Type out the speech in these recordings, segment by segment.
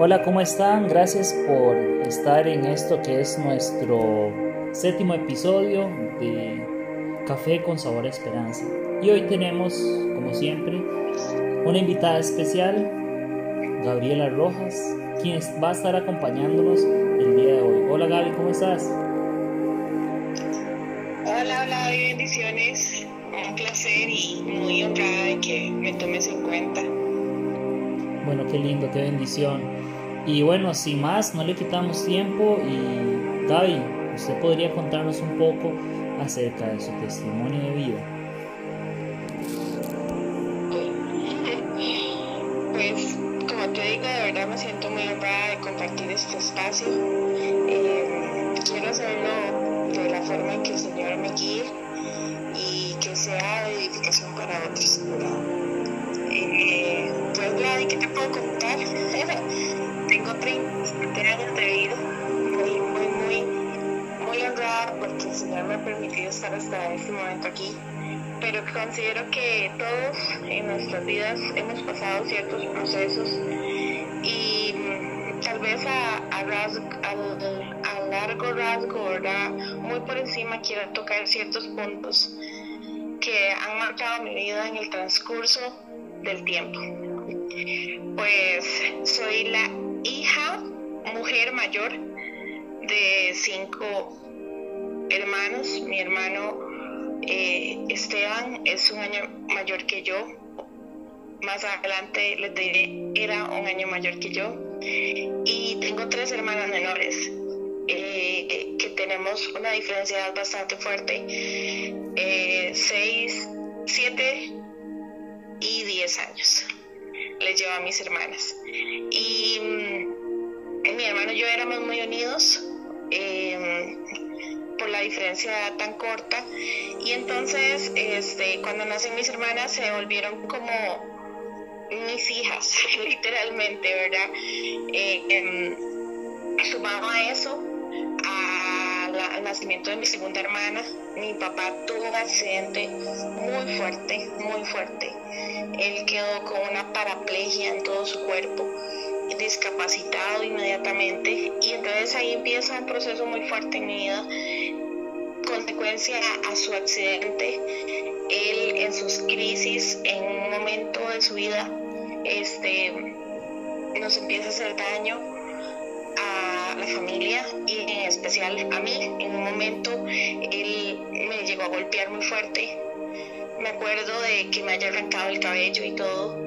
Hola, ¿cómo están? Gracias por estar en esto que es nuestro séptimo episodio de Café con Sabor a Esperanza. Y hoy tenemos, como siempre, una invitada especial, Gabriela Rojas, quien va a estar acompañándonos el día de hoy. Hola Gaby, ¿cómo estás? Hola, hola, bendiciones. Un placer y muy honrada de que me tomes en cuenta. Bueno, qué lindo, qué bendición. Y bueno, sin más, no le quitamos tiempo y Gaby, ¿usted podría contarnos un poco acerca de su testimonio de vida? Pues, como te digo, de verdad me siento muy honrada de compartir este espacio. Considero que todos en nuestras vidas hemos pasado ciertos procesos y mm, tal vez a, a, rasgo, al, a largo rasgo, muy por encima quiero tocar ciertos puntos que han marcado mi vida en el transcurso del tiempo. Pues soy la hija, mujer mayor de cinco hermanos. Mi hermano eh, Esteban es un año mayor que yo. Más adelante les diré, era un año mayor que yo. Y tengo tres hermanas menores. Eh, que tenemos una diferencia bastante fuerte. Eh, seis, siete y diez años les llevo a mis hermanas. Y mm, mi hermano y yo éramos muy unidos por la diferencia tan corta. Y entonces, este, cuando nacen mis hermanas, se volvieron como mis hijas, literalmente, ¿verdad? Eh, eh, sumado a eso, al nacimiento de mi segunda hermana, mi papá tuvo un accidente muy fuerte, muy fuerte. Él quedó con una paraplegia en todo su cuerpo, discapacitado inmediatamente. Y entonces ahí empieza un proceso muy fuerte en mi vida. Consecuencia a su accidente, él en sus crisis, en un momento de su vida, este, nos empieza a hacer daño a la familia y en especial a mí. En un momento él me llegó a golpear muy fuerte. Me acuerdo de que me haya arrancado el cabello y todo.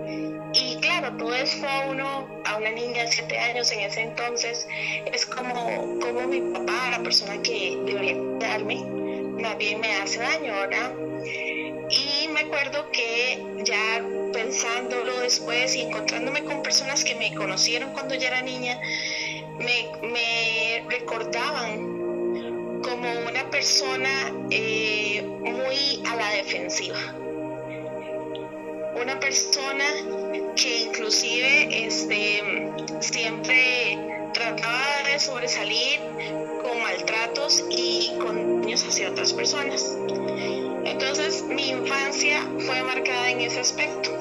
Y claro, todo eso fue a uno, a una niña de 7 años en ese entonces, es como, como mi papá, la persona que debería cuidarme, más me hace daño, ¿verdad? Y me acuerdo que ya pensándolo después y encontrándome con personas que me conocieron cuando ya era niña, me, me recordaban como una persona eh, muy a la defensiva. Una persona que inclusive este, siempre trataba de sobresalir con maltratos y con hacia otras personas. Entonces mi infancia fue marcada en ese aspecto.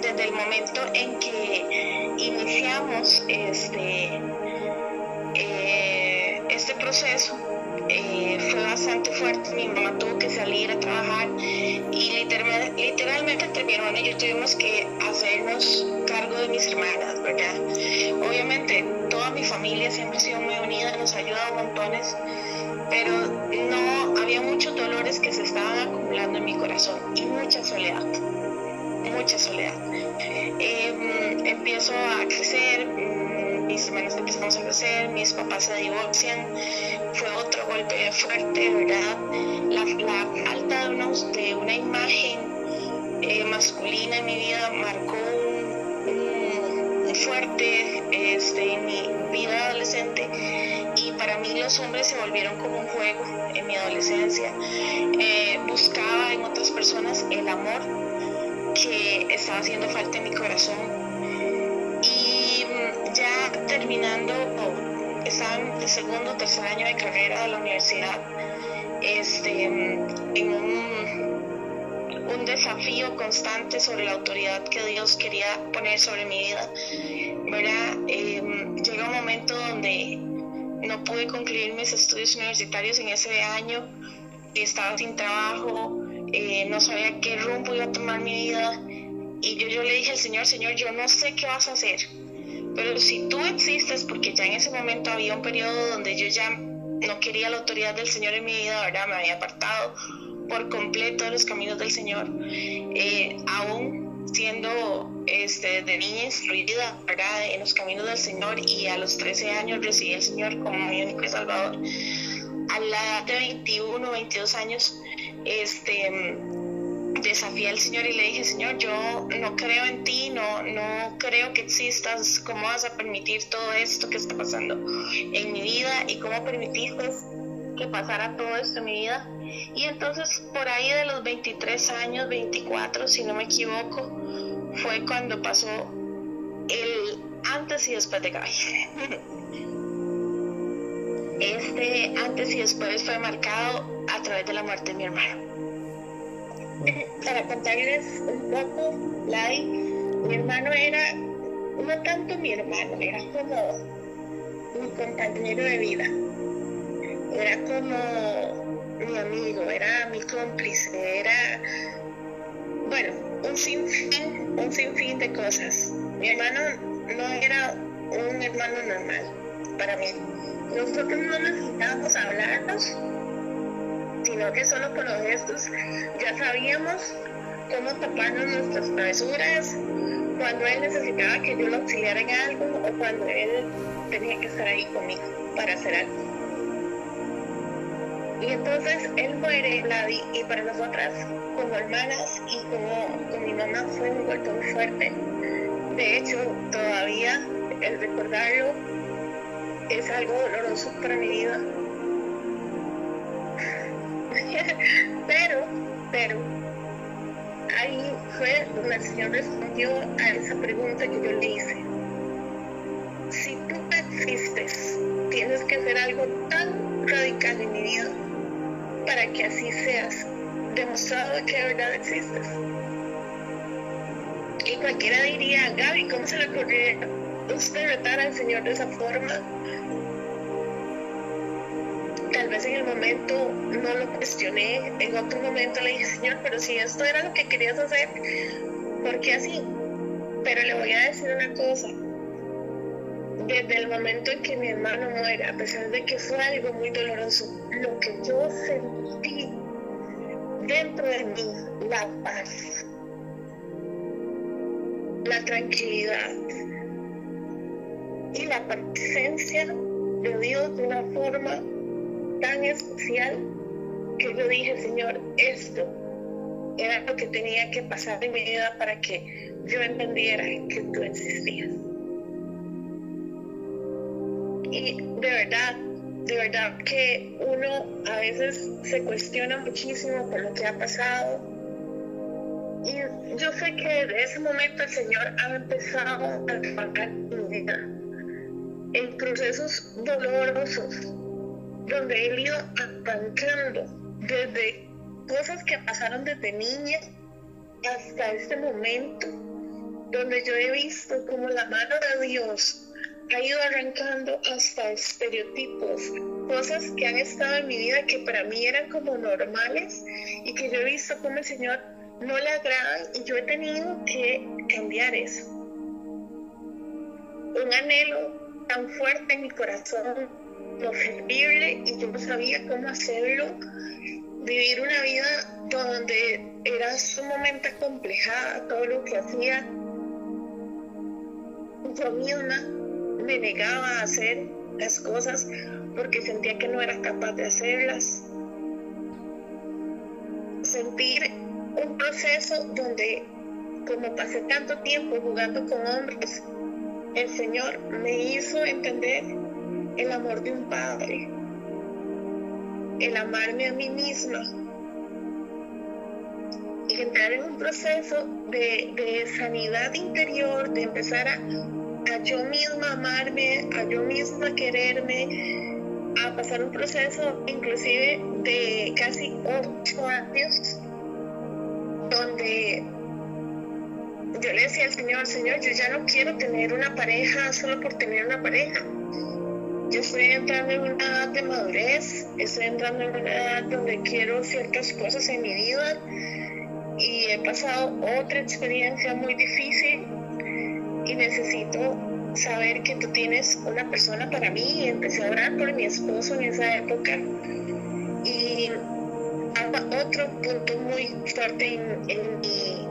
Desde el momento en que iniciamos este, eh, este proceso, eh, fue bastante fuerte. Mi mamá tuvo que salir a trabajar y literal, literalmente entre mi hermana y yo tuvimos que hacernos cargo de mis hermanas, ¿verdad? Obviamente toda mi familia siempre ha sido muy unida, nos ha ayudado montones, pero no había muchos dolores que se estaban acumulando en mi corazón y mucha soledad, mucha soledad. Eh, empiezo a crecer, mis hermanos empezamos a crecer, mis papás se divorcian, fue otro golpe fuerte, ¿verdad? La, la falta de una imagen eh, masculina en mi vida marcó los hombres se volvieron como un juego en mi adolescencia. Eh, buscaba en otras personas el amor que estaba haciendo falta en mi corazón y ya terminando, estaba en el segundo o tercer año de carrera de la universidad, este, en un, un desafío constante sobre la autoridad que Dios quería poner sobre mi vida, ¿verdad? Eh, no pude concluir mis estudios universitarios en ese año, estaba sin trabajo, eh, no sabía qué rumbo iba a tomar mi vida. Y yo, yo le dije al Señor, Señor, yo no sé qué vas a hacer, pero si tú existes, porque ya en ese momento había un periodo donde yo ya no quería la autoridad del Señor en mi vida, ¿verdad? Me había apartado por completo de los caminos del Señor, eh, aún siendo este, de niña instruida, ¿verdad? En los caminos del Señor y a los 13 años recibí al Señor como mi único Salvador. A la edad de 21, 22 años, este desafié al Señor y le dije, Señor, yo no creo en ti, no, no creo que existas, ¿cómo vas a permitir todo esto que está pasando en mi vida y cómo permitiste que pasara todo esto en mi vida? Y entonces por ahí de los 23 años, 24, si no me equivoco, fue cuando pasó el antes y después de Gaby. Este antes y después fue marcado a través de la muerte de mi hermano para contarles un poco, Lai, mi hermano era, no tanto mi hermano, era como mi compañero de vida. Era como mi amigo, era mi cómplice, era, bueno, un sinfín, un sinfín de cosas. Mi hermano no era un hermano normal para mí. Nosotros no necesitábamos hablarnos sino que solo con los gestos ya sabíamos cómo taparnos nuestras travesuras, cuando él necesitaba que yo lo auxiliara en algo o cuando él tenía que estar ahí conmigo para hacer algo. Y entonces él muere, Vladi, y para nosotras, como hermanas y como con mi mamá, fue un golpe muy fuerte. De hecho, todavía el recordarlo es algo doloroso para mi vida pero, pero, ahí fue donde el Señor respondió a esa pregunta que yo le hice. Si tú existes, tienes que hacer algo tan radical en mi vida para que así seas demostrado que de verdad existes. Y cualquiera diría, Gaby, ¿cómo se le ocurrió usted retar al Señor de esa forma? tal vez en el momento no lo cuestioné, en otro momento le dije, Señor, pero si esto era lo que querías hacer, ¿por qué así? Pero le voy a decir una cosa. Desde el momento en que mi hermano muere, a pesar de que fue algo muy doloroso, lo que yo sentí dentro de mí, la paz, la tranquilidad y la presencia de Dios de una forma tan especial que yo dije, Señor, esto era lo que tenía que pasar en mi vida para que yo entendiera que tú existías. Y de verdad, de verdad que uno a veces se cuestiona muchísimo por lo que ha pasado. Y yo sé que desde ese momento el Señor ha empezado a trabajar mi vida en procesos dolorosos donde él iba arrancando desde cosas que pasaron desde niña hasta este momento, donde yo he visto como la mano de Dios ha ido arrancando hasta estereotipos, cosas que han estado en mi vida que para mí eran como normales y que yo he visto como el Señor no le agradan y yo he tenido que cambiar eso. Un anhelo tan fuerte en mi corazón lo servible y yo no sabía cómo hacerlo. Vivir una vida donde era sumamente complejada todo lo que hacía. Yo misma me negaba a hacer las cosas porque sentía que no era capaz de hacerlas. Sentir un proceso donde, como pasé tanto tiempo jugando con hombres, el Señor me hizo entender el amor de un padre, el amarme a mí misma y entrar en un proceso de, sanidad interior, de empezar a, a yo misma amarme, a yo misma quererme, a pasar un proceso inclusive de casi ocho años donde yo le decía al Señor, Señor, yo ya no quiero tener una pareja solo por tener una pareja. Yo estoy entrando en una edad de madurez, estoy entrando en una edad donde quiero ciertas cosas en mi vida y he pasado otra experiencia muy difícil y necesito saber que tú tienes una persona para mí. Y empecé a orar por mi esposo en esa época. Y otro punto muy fuerte en, mi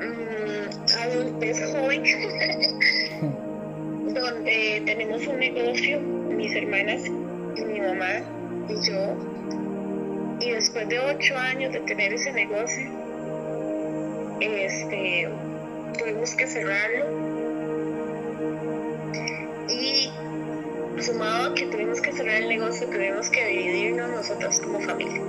um, adultez joven donde tenemos un negocio mis hermanas y mi mamá y yo. Y después de ocho años de tener ese negocio este tuvimos que cerrarlo. Y sumado a que tuvimos que cerrar el negocio tuvimos que dividirnos nosotros como familia.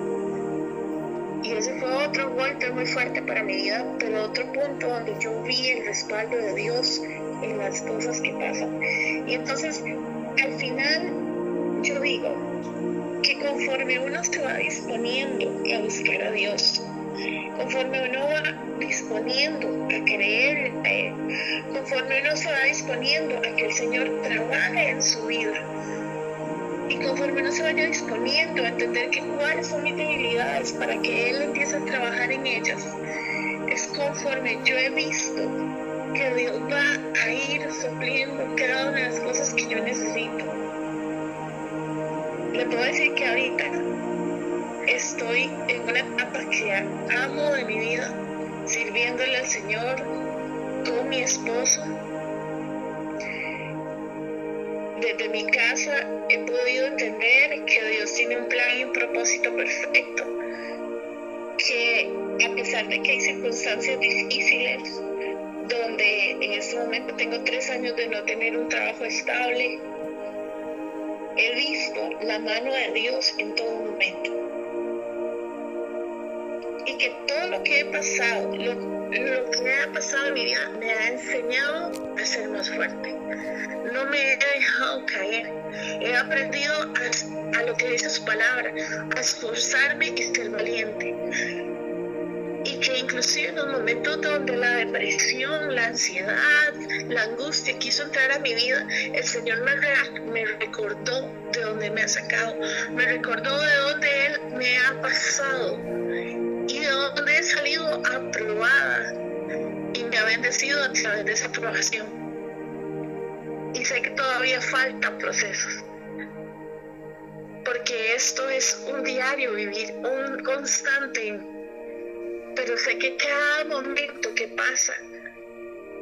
Y ese fue otro golpe muy fuerte para mi vida pero otro punto donde yo vi el respaldo de Dios en las cosas que pasan. Y entonces al final yo digo que conforme uno se va disponiendo a buscar a Dios conforme uno va disponiendo a creer conforme uno se va disponiendo a que el Señor trabaje en su vida, y conforme uno se vaya disponiendo a entender que cuáles son mis debilidades para que Él empiece a trabajar en ellas, es conforme yo he visto que Dios va a ir supliendo cada una de las cosas que yo necesito. Le puedo decir que ahorita estoy en una etapa que amo de mi vida, sirviéndole al Señor con mi esposo. Desde mi casa he podido entender que Dios tiene un plan y un propósito perfecto, que a pesar de que hay circunstancias difíciles, donde en este momento tengo tres años de no tener un trabajo estable, he visto la mano de Dios en todo momento y que todo lo que he pasado, lo, lo que ha pasado en mi vida me ha enseñado a ser más fuerte. No me he dejado caer. He aprendido a, lo que dice su palabra, a esforzarme y ser valiente. Y que inclusive en los momentos donde la depresión, la ansiedad, la angustia quiso entrar a mi vida, el Señor me recordó de dónde me ha sacado, me recordó de dónde Él me ha pasado donde he salido aprobada y me ha bendecido a través de esa aprobación. Y sé que todavía faltan procesos, porque esto es un diario vivir, un constante, pero sé que cada momento que pasa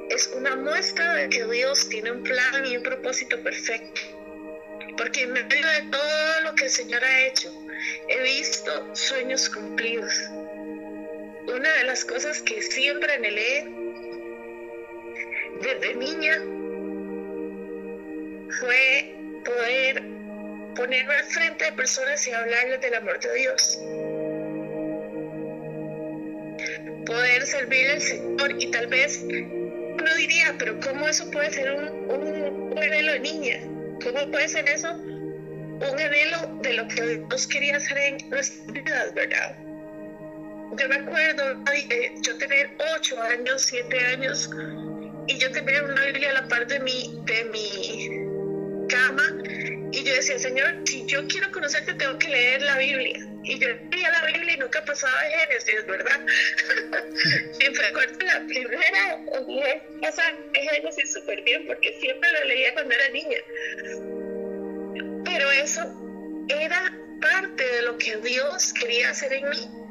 es una muestra de que Dios tiene un plan y un propósito perfecto. Porque en medio de todo lo que el Señor ha hecho, he visto sueños cumplidos una de las cosas que siempre anhelé desde niña fue poder ponerme al frente de personas y hablarles del amor de Dios. Poder servir al Señor y tal vez uno diría, pero ¿cómo eso puede ser un, un, anhelo de niña? ¿Cómo puede ser eso un anhelo de lo que Dios quería hacer en nuestras vidas, verdad? Yo me acuerdo yo tener ocho años, siete años, y yo tenía una Biblia a la par de mi, de mi cama, y yo decía, Señor, si yo quiero conocerte, tengo que leer la Biblia. Y yo leía la Biblia y nunca pasaba de Génesis, ¿verdad? siempre recuerdo la primera pasar Génesis súper bien, porque siempre lo leía cuando era niña. Pero eso era parte de lo que Dios quería hacer en mí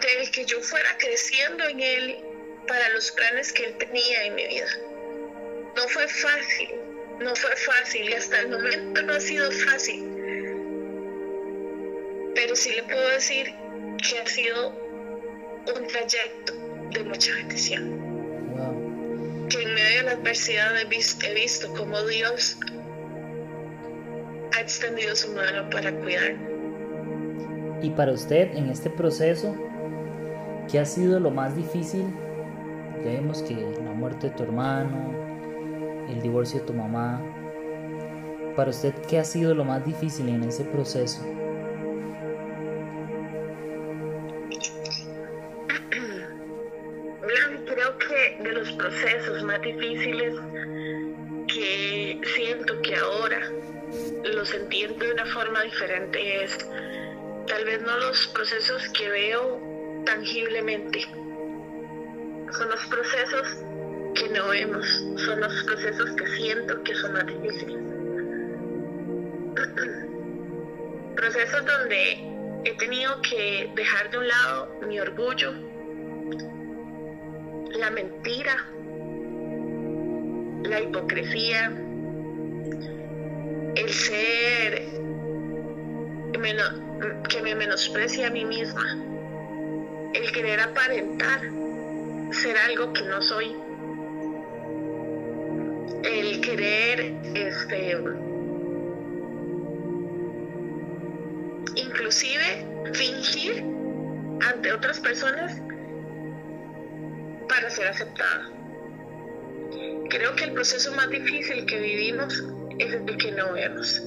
del que yo fuera creciendo en Él para los planes que Él tenía en mi vida. No fue fácil, no fue fácil y hasta el momento no ha sido fácil. Pero sí le puedo decir que ha sido un trayecto de mucha bendición. Que en medio de la adversidad he visto, he visto cómo Dios ha extendido su mano para cuidarme. Y para usted en este proceso, ¿Qué ha sido lo más difícil? Ya vemos que la muerte de tu hermano, el divorcio de tu mamá. Para usted, ¿qué ha sido lo más difícil en ese proceso? Creo que de los procesos más difíciles que siento que ahora lo sentí de una forma diferente es tal vez no los procesos que veo tangiblemente, son los procesos que no vemos, son los procesos que siento que son más difíciles. procesos donde he tenido que dejar de un lado mi orgullo, la mentira, la hipocresía, el ser que me menosprecia a mí misma, querer aparentar ser algo que no soy, el querer este inclusive fingir ante otras personas para ser aceptada. Creo que el proceso más difícil que vivimos es el que no vemos,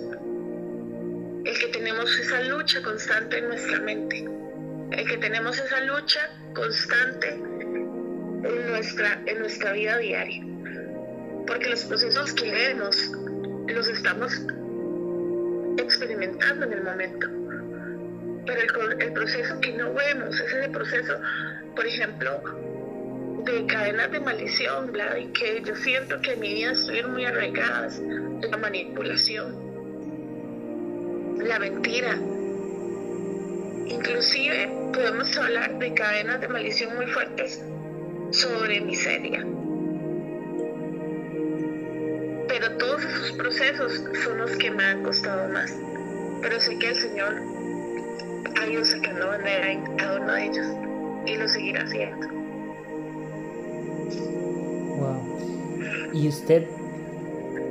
el que tenemos esa lucha constante en nuestra mente, que tenemos esa lucha constante en nuestra, en nuestra vida diaria, porque los procesos que vemos los estamos experimentando en el momento. Pero el, proceso que no vemos es el proceso, por ejemplo, de cadenas de maldición, y que yo siento que en mi vida estuvieron muy arraigadas, la manipulación, la mentira. Inclusive podemos hablar de cadenas de maldición muy fuertes sobre miseria. Pero todos esos procesos son los que me han costado más. Pero sé que el Señor ha ido sacando bandera en cada uno de ellos y lo seguirá haciendo. Wow. Y usted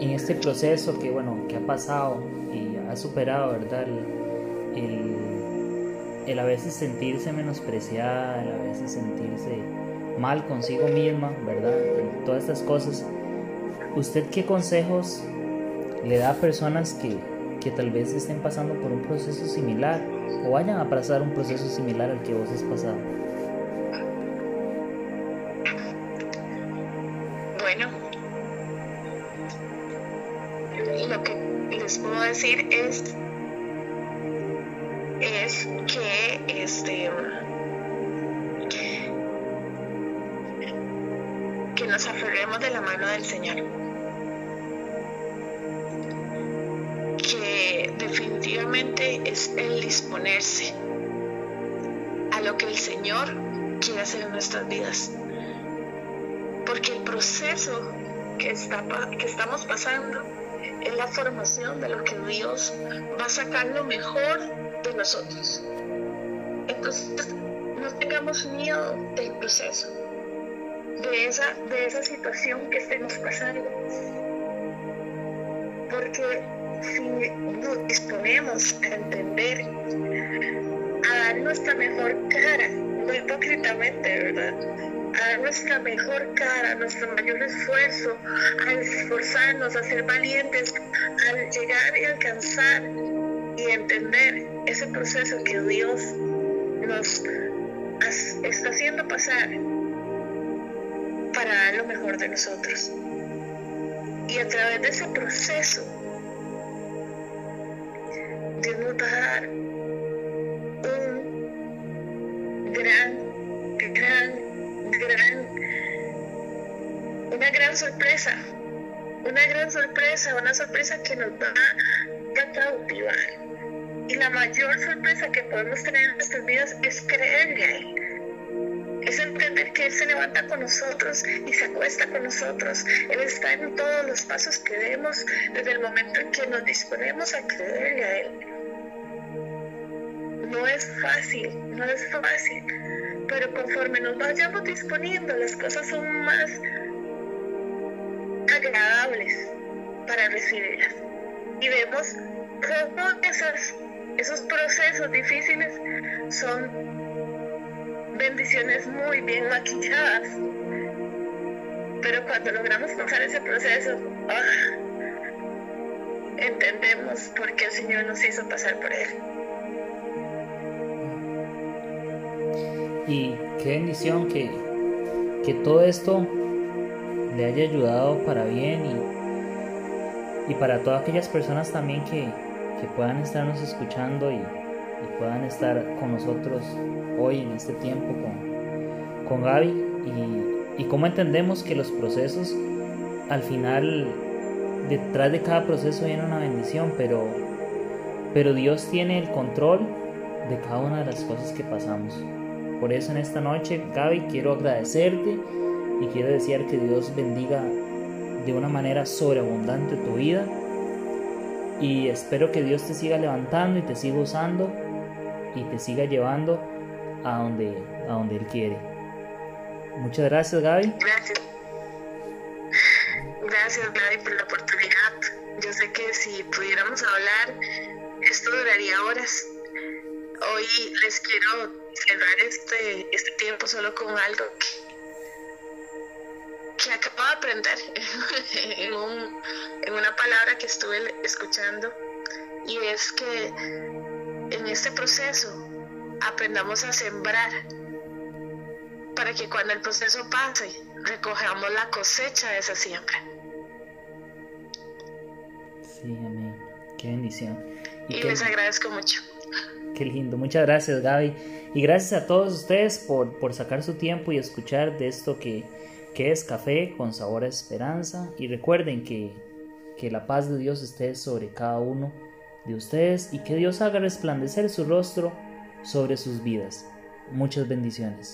en este proceso que bueno que ha pasado y ha superado, ¿verdad? El, a veces sentirse menospreciada, el a veces sentirse mal consigo misma, ¿verdad? Todas estas cosas. ¿Usted qué consejos le da a personas que, que tal vez estén pasando por un proceso similar o vayan a pasar un proceso similar al que vos has pasado? Es que este que nos aferremos de la mano del Señor. definitivamente es el disponerse a lo que el Señor quiere hacer en nuestras vidas. Porque el proceso que, está, que estamos pasando es la formación de lo que Dios va a sacar lo mejor de nosotros. Entonces, no tengamos miedo del proceso, de esa, de esa situación que estemos pasando. Porque si nos disponemos a entender, a dar nuestra mejor cara, no hipócritamente, ¿verdad? A dar nuestra mejor cara, nuestro mayor esfuerzo, a esforzarnos, a ser valientes, al llegar y alcanzar y entender ese proceso que Dios nos está haciendo pasar para dar lo mejor de nosotros. Y a través de ese proceso de notar un gran, gran, gran, una gran sorpresa, una gran sorpresa, una sorpresa que nos va a cautivar. Y la mayor sorpresa que podemos tener en nuestras vidas es creerle a Él. Es entender que Él se levanta con nosotros y se acuesta con nosotros. Él está en todos los pasos que demos desde el momento en que nos disponemos a creerle a Él no es fácil, no es fácil, pero conforme nos vayamos disponiendo, las cosas son más agradables para recibirlas. Y vemos cómo esos, esos procesos difíciles son bendiciones muy bien maquilladas. Pero cuando logramos pasar ese proceso, ah, entendemos por qué el Señor nos hizo pasar por él. Y qué bendición que, que todo esto le haya ayudado para bien y para todas aquellas personas también que, que puedan estarnos escuchando y, puedan estar con nosotros hoy en este tiempo con, con Gaby y, y cómo entendemos que los procesos al final detrás de cada proceso viene una bendición, pero, pero Dios tiene el control de cada una de las cosas que pasamos. Por eso en esta noche, Gaby, quiero agradecerte y quiero desear que Dios bendiga de una manera sobreabundante tu vida. Y espero que Dios te siga levantando y te siga usando y te siga llevando a donde, a donde Él quiere. Muchas gracias, Gaby. Gracias. Gracias, Gaby, por la oportunidad. Yo sé que si pudiéramos hablar, esto duraría horas. Hoy les quiero cerrar este, este tiempo solo con algo que acabo de aprender en, un, en una palabra que estuve escuchando y es que en este proceso aprendamos a sembrar para que cuando el proceso pase recojamos la cosecha de esa siembra. Sí, amén. Qué bendición. Y, les agradezco mucho. Qué lindo. Muchas gracias, Gaby. Y gracias a todos ustedes por, por sacar su tiempo y escuchar de esto que, que es café con sabor a esperanza. Y recuerden que, que la paz de Dios esté sobre cada uno de ustedes y que Dios haga resplandecer su rostro sobre sus vidas. Muchas bendiciones.